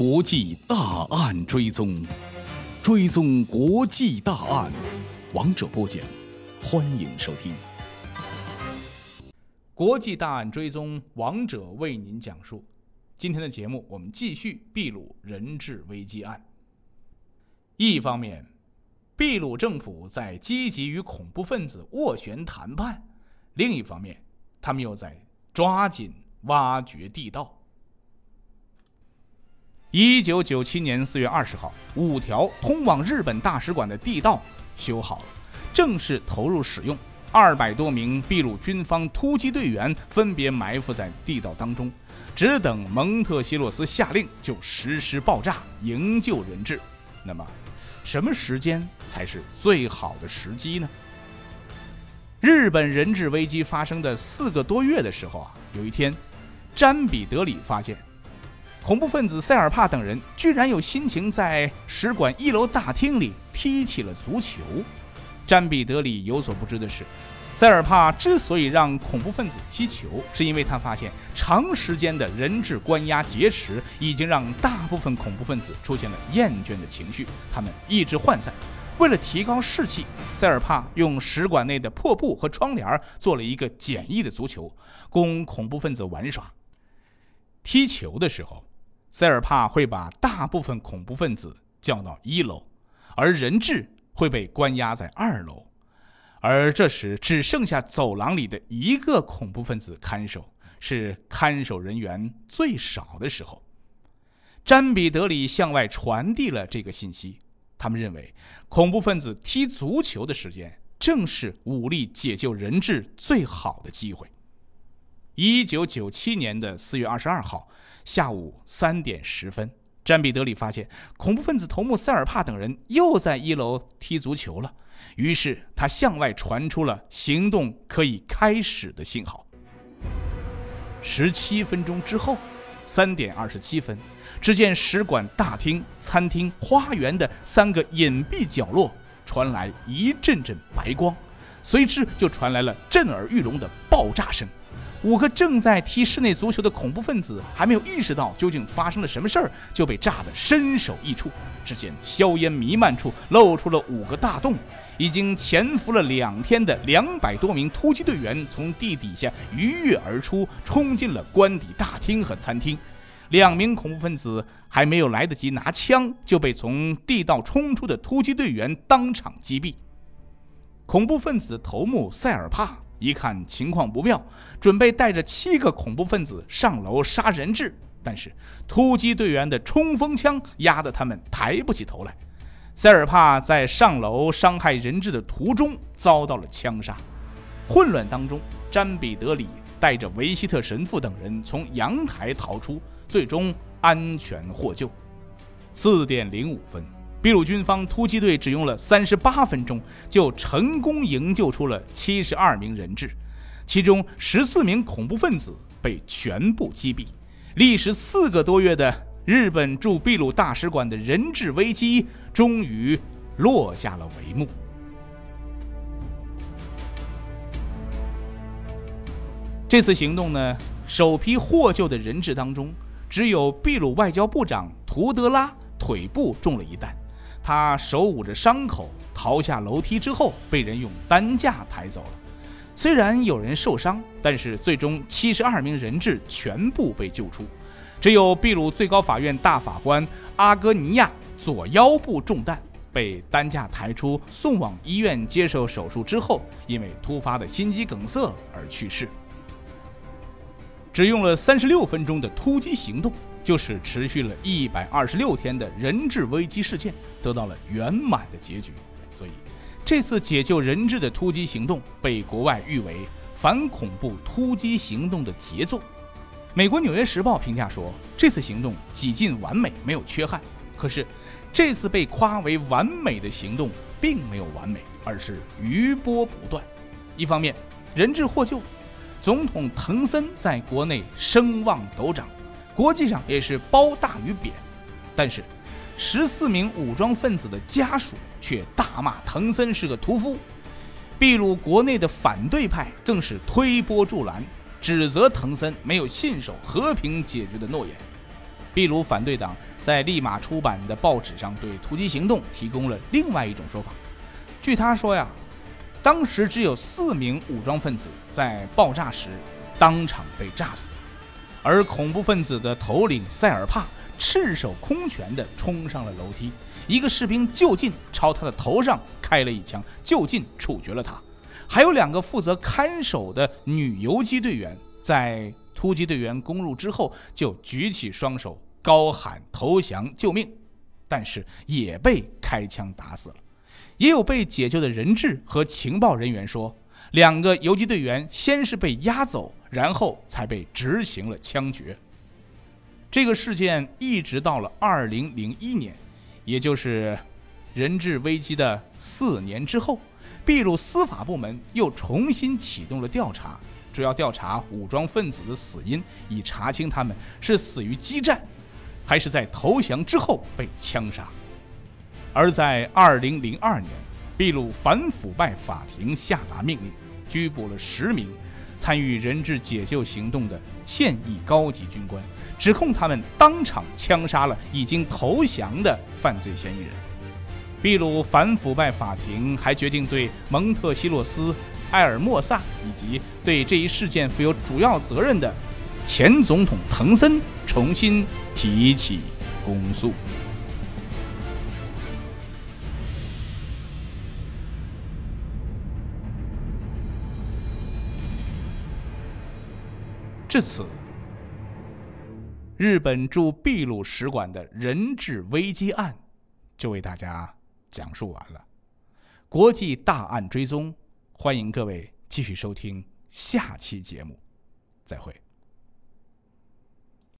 国际大案追踪，追踪国际大案，王者播讲，欢迎收听。国际大案追踪，王者为您讲述。今天的节目，我们继续秘鲁人质危机案。一方面，秘鲁政府在积极与恐怖分子斡旋谈判；另一方面，他们又在抓紧挖掘地道。一九九七年四月二十号，五条通往日本大使馆的地道修好了，正式投入使用。二百多名秘鲁军方突击队员分别埋伏在地道当中，只等蒙特西洛斯下令就实施爆炸营救人质。那么，什么时间才是最好的时机呢？日本人质危机发生的四个多月的时候啊，有一天，詹比德里发现，恐怖分子塞尔帕等人居然有心情在使馆一楼大厅里踢起了足球。詹比德里有所不知的是，塞尔帕之所以让恐怖分子踢球，是因为他发现长时间的人质关押劫持已经让大部分恐怖分子出现了厌倦的情绪，他们意志涣散。为了提高士气，塞尔帕用使馆内的破布和窗帘做了一个简易的足球，供恐怖分子玩耍。踢球的时候，塞尔帕会把大部分恐怖分子叫到一楼，而人质。会被关押在二楼，而这时只剩下走廊里的一个恐怖分子看守，是看守人员最少的时候。詹比德里向外传递了这个信息，他们认为恐怖分子踢足球的时间正是武力解救人质最好的机会。一九九七年的四月二十二号下午三点十分。詹比德里发现恐怖分子头目塞尔帕等人又在一楼踢足球了，于是他向外传出了行动可以开始的信号。十七分钟之后，三点二十七分，只见使馆大厅、餐厅、花园的三个隐蔽角落传来一阵阵白光，随之就传来了震耳欲聋的爆炸声。五个正在踢室内足球的恐怖分子还没有意识到究竟发生了什么事儿，就被炸得身首异处。只见硝烟弥漫处露出了五个大洞，已经潜伏了两天的两百多名突击队员从地底下鱼跃而出，冲进了官邸大厅和餐厅。两名恐怖分子还没有来得及拿枪，就被从地道冲出的突击队员当场击毙。恐怖分子头目塞尔帕。一看情况不妙，准备带着七个恐怖分子上楼杀人质，但是突击队员的冲锋枪压得他们抬不起头来。塞尔帕在上楼伤害人质的途中遭到了枪杀。混乱当中，詹比德里带着维希特神父等人从阳台逃出，最终安全获救。四点零五分。秘鲁军方突击队只用了三十八分钟，就成功营救出了七十二名人质，其中十四名恐怖分子被全部击毙。历时四个多月的日本驻秘鲁大使馆的人质危机终于落下了帷幕。这次行动呢，首批获救的人质当中，只有秘鲁外交部长图德拉腿部中了一弹。他手捂着伤口逃下楼梯之后，被人用担架抬走了。虽然有人受伤，但是最终七十二名人质全部被救出，只有秘鲁最高法院大法官阿戈尼亚左腰部中弹，被担架抬出送往医院接受手术之后，因为突发的心肌梗塞而去世。只用了三十六分钟的突击行动。就使持续了一百二十六天的人质危机事件得到了圆满的结局，所以这次解救人质的突击行动被国外誉为反恐怖突击行动的杰作。美国《纽约时报》评价说，这次行动几近完美，没有缺憾。可是，这次被夸为完美的行动并没有完美，而是余波不断。一方面，人质获救，总统藤森在国内声望陡涨。国际上也是褒大于贬，但是十四名武装分子的家属却大骂藤森是个屠夫。秘鲁国内的反对派更是推波助澜，指责藤森没有信守和平解决的诺言。秘鲁反对党在立马出版的报纸上对突击行动提供了另外一种说法。据他说呀，当时只有四名武装分子在爆炸时当场被炸死，而恐怖分子的头领塞尔帕赤手空拳地冲上了楼梯，一个士兵就近朝他的头上开了一枪，就近处决了他。还有两个负责看守的女游击队员，在突击队员攻入之后，就举起双手高喊投降救命，但是也被开枪打死了。也有被解救的人质和情报人员说，两个游击队员先是被押走，然后才被执行了枪决。这个事件一直到了二零零一年，也就是人质危机的四年之后，秘鲁司法部门又重新启动了调查，主要调查武装分子的死因，以查清他们是死于激战，还是在投降之后被枪杀。而在二零零二年，秘鲁反腐败法庭下达命令，拘捕了十名参与人质解救行动的现役高级军官，指控他们当场枪杀了已经投降的犯罪嫌疑人。秘鲁反腐败法庭还决定对蒙特西洛斯、埃尔莫萨以及对这一事件负有主要责任的前总统滕森重新提起公诉。至此，日本驻秘鲁使馆的人质危机案就为大家讲述完了。国际大案追踪，欢迎各位继续收听下期节目，再会。